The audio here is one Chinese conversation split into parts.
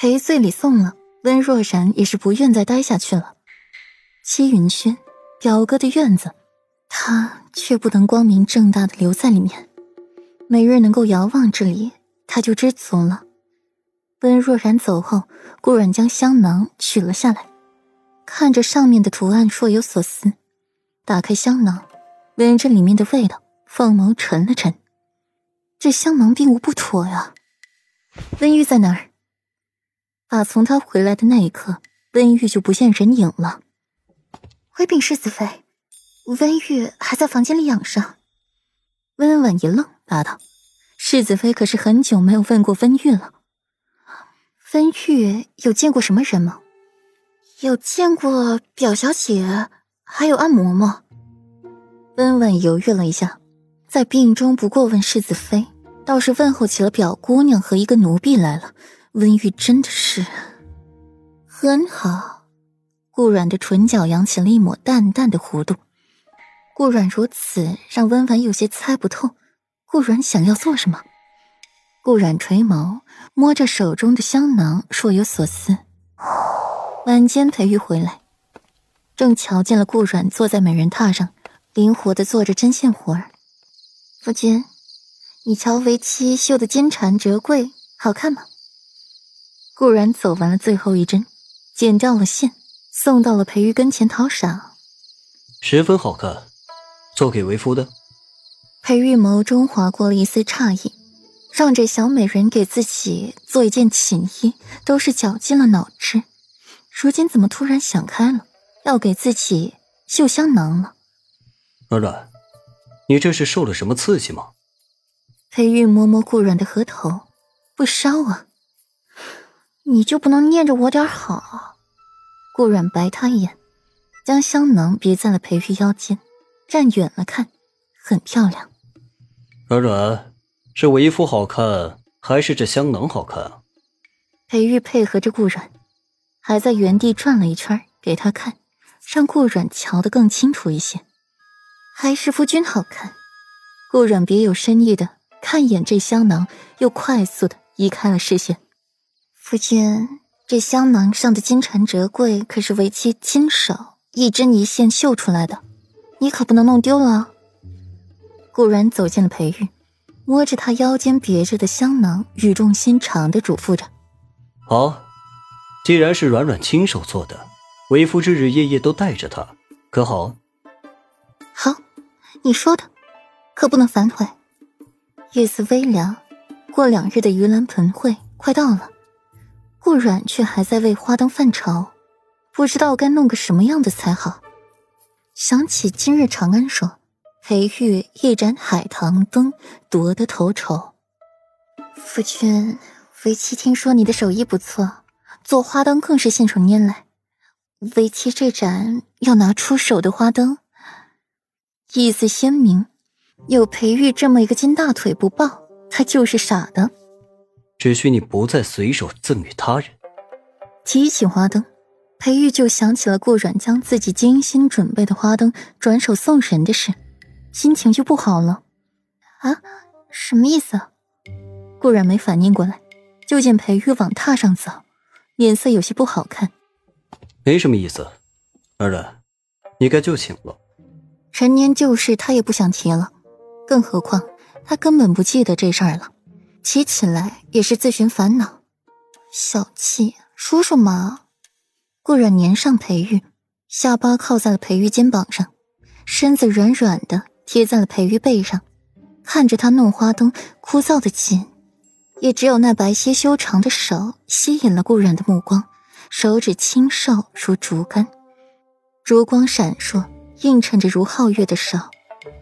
赔罪礼送了，温若然也是不愿再待下去了。戚云轩，表哥的院子，他却不能光明正大的留在里面，每日能够遥望这里，他就知足了。温若然走后，顾阮将香囊取了下来，看着上面的图案，若有所思。打开香囊，闻着里面的味道，凤眸沉了沉。这香囊并无不妥呀。温玉在哪儿？打从他回来的那一刻，温玉就不见人影了。回禀世子妃，温玉还在房间里养伤。温婉一愣，答道：“世子妃可是很久没有问过温玉了。”温玉有见过什么人吗？有见过表小姐，还有安嬷嬷。温婉犹豫了一下，在病中不过问世子妃，倒是问候起了表姑娘和一个奴婢来了。温玉真的是很好。顾阮的唇角扬起了一抹淡淡的弧度。顾阮如此，让温婉有些猜不透，顾阮想要做什么。顾阮垂眸，摸着手中的香囊，若有所思。晚间，裴玉回来，正瞧见了顾阮坐在美人榻上，灵活的做着针线活儿。夫君，你瞧为妻绣的金蝉折桂，好看吗？顾然走完了最后一针，剪掉了线，送到了裴玉跟前讨赏。十分好看，做给为夫的。裴玉眸中划过了一丝诧异。让这小美人给自己做一件寝衣，都是绞尽了脑汁。如今怎么突然想开了，要给自己绣香囊了？软软，你这是受了什么刺激吗？裴玉摸摸顾软的额头，不烧啊。你就不能念着我点好？顾软白他一眼，将香囊别在了裴玉腰间，站远了看，很漂亮。软软。是为夫好看，还是这香囊好看啊？裴玉配合着顾阮，还在原地转了一圈给他看，让顾阮瞧得更清楚一些。还是夫君好看。顾阮别有深意的看一眼这香囊，又快速的移开了视线。夫君，这香囊上的金蝉折桂可是为妻亲手一针一线绣出来的，你可不能弄丢了。顾然走进了裴玉。摸着他腰间别着的香囊，语重心长的嘱咐着：“好，既然是软软亲手做的，为夫日日夜夜都带着它，可好？”“好，你说的，可不能反悔。”夜色微凉，过两日的盂兰盆会快到了，顾软却还在为花灯犯愁，不知道该弄个什么样的才好。想起今日长安说。裴玉一盏海棠灯夺得头筹。夫君，为妻听说你的手艺不错，做花灯更是信手拈来。为妻这盏要拿出手的花灯，意思鲜明。有裴玉这么一个金大腿不抱，他就是傻的。只需你不再随手赠与他人。提起花灯，裴玉就想起了顾阮将自己精心准备的花灯转手送人的事。心情就不好了，啊？什么意思？顾然没反应过来，就见裴玉往榻上走，脸色有些不好看。没什么意思，儿然，你该就寝了。陈年旧事他也不想提了，更何况他根本不记得这事儿了，提起来也是自寻烦恼。小气，说说嘛。顾然粘上裴玉，下巴靠在了裴玉肩膀上，身子软软的。贴在了裴玉背上，看着他弄花灯，枯燥的紧，也只有那白皙修长的手吸引了顾然的目光。手指清瘦如竹竿，烛光闪烁，映衬着如皓月的手，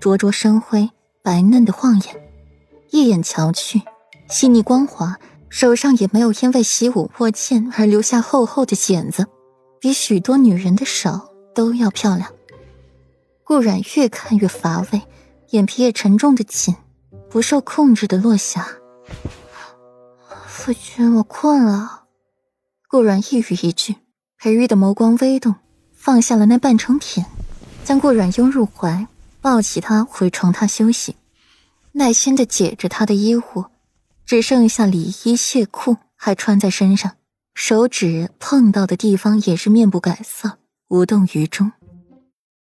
灼灼生辉，白嫩的晃眼。一眼瞧去，细腻光滑，手上也没有因为习武握剑而留下厚厚的茧子，比许多女人的手都要漂亮。顾染越看越乏味，眼皮也沉重的紧，不受控制的落下。夫君，我困了。顾染一语一句，裴玉的眸光微动，放下了那半成品，将顾染拥入怀，抱起他回床榻休息，耐心的解着他的衣物，只剩下里衣、亵裤还穿在身上，手指碰到的地方也是面不改色，无动于衷。